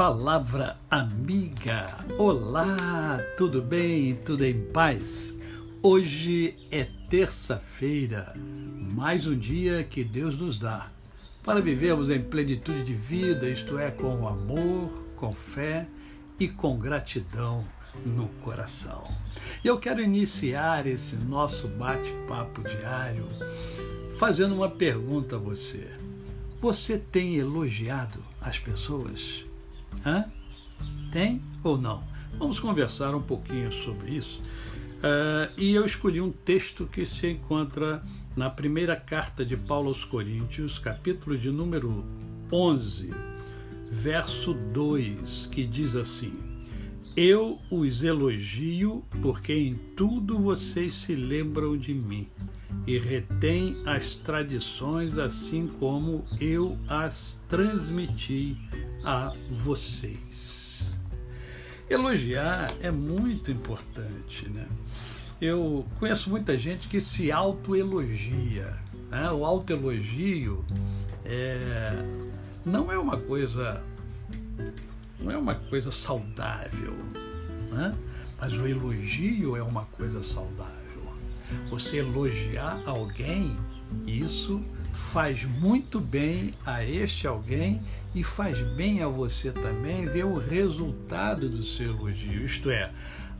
Palavra amiga. Olá, tudo bem? Tudo em paz? Hoje é terça-feira, mais um dia que Deus nos dá para vivermos em plenitude de vida, isto é, com amor, com fé e com gratidão no coração. E eu quero iniciar esse nosso bate-papo diário fazendo uma pergunta a você. Você tem elogiado as pessoas? Hã? Tem ou não? Vamos conversar um pouquinho sobre isso. Uh, e eu escolhi um texto que se encontra na primeira carta de Paulo aos Coríntios, capítulo de número 11, verso 2, que diz assim: Eu os elogio porque em tudo vocês se lembram de mim e retêm as tradições assim como eu as transmiti a vocês. Elogiar é muito importante, né? Eu conheço muita gente que se autoelogia. Né? O autoelogio é, não é uma coisa não é uma coisa saudável, né? mas o elogio é uma coisa saudável. Você elogiar alguém, isso faz muito bem a este alguém e faz bem a você também ver o resultado do seu elogio, isto é,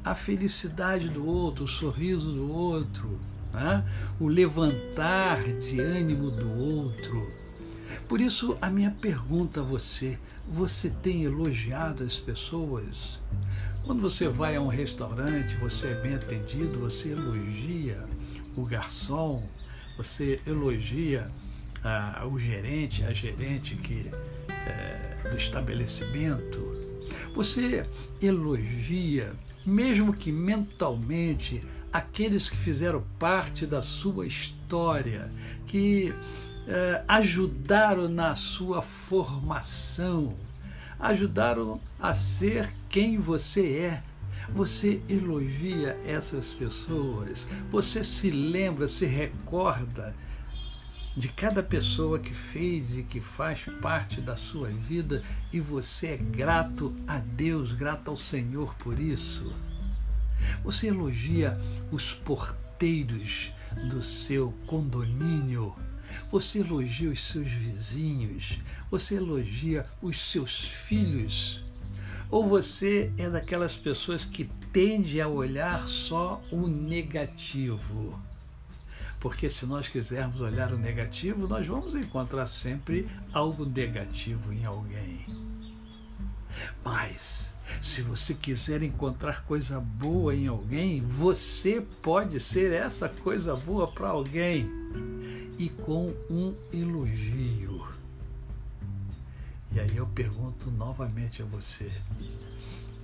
a felicidade do outro, o sorriso do outro, né? o levantar de ânimo do outro. Por isso, a minha pergunta a você: você tem elogiado as pessoas? Quando você vai a um restaurante, você é bem atendido, você elogia o garçom, você elogia ah, o gerente, a gerente que, é, do estabelecimento, você elogia, mesmo que mentalmente, aqueles que fizeram parte da sua história, que é, ajudaram na sua formação, ajudaram a ser quem você é. Você elogia essas pessoas, você se lembra, se recorda de cada pessoa que fez e que faz parte da sua vida e você é grato a Deus, grato ao Senhor por isso. Você elogia os porteiros do seu condomínio. Você elogia os seus vizinhos, você elogia os seus filhos, ou você é daquelas pessoas que tende a olhar só o negativo? Porque se nós quisermos olhar o negativo, nós vamos encontrar sempre algo negativo em alguém. Mas, se você quiser encontrar coisa boa em alguém, você pode ser essa coisa boa para alguém e com um elogio. E aí eu pergunto novamente a você: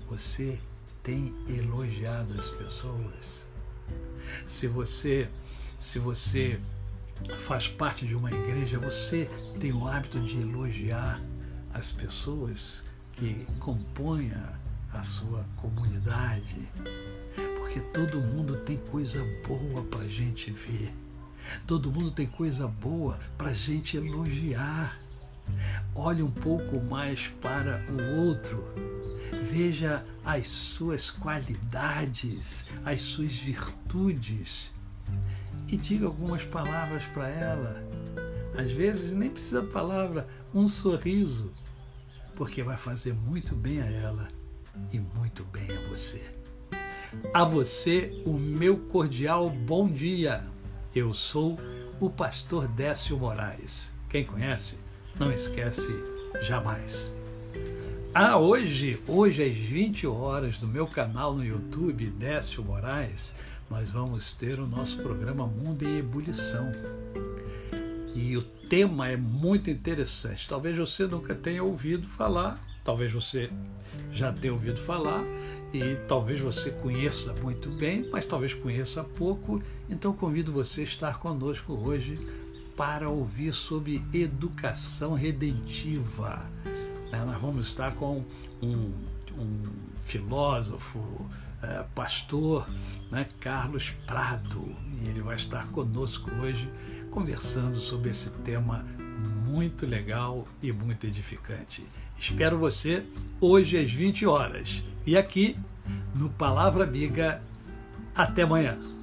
você tem elogiado as pessoas? Se você, se você faz parte de uma igreja, você tem o hábito de elogiar as pessoas que compõem a sua comunidade, porque todo mundo tem coisa boa para gente ver, todo mundo tem coisa boa para gente elogiar. Olhe um pouco mais para o outro. Veja as suas qualidades, as suas virtudes e diga algumas palavras para ela. Às vezes nem precisa palavra, um sorriso, porque vai fazer muito bem a ela e muito bem a você. A você, o meu cordial bom dia. Eu sou o pastor Décio Moraes. Quem conhece? Não esquece jamais. Ah, hoje, hoje às 20 horas, no meu canal no YouTube, Décio Moraes, nós vamos ter o nosso programa Mundo em Ebulição. E o tema é muito interessante. Talvez você nunca tenha ouvido falar, talvez você já tenha ouvido falar, e talvez você conheça muito bem, mas talvez conheça pouco. Então convido você a estar conosco hoje para ouvir sobre educação redentiva. Né, nós vamos estar com um, um filósofo, é, pastor né, Carlos Prado, e ele vai estar conosco hoje conversando sobre esse tema muito legal e muito edificante. Espero você hoje às 20 horas. E aqui no Palavra Amiga. Até amanhã.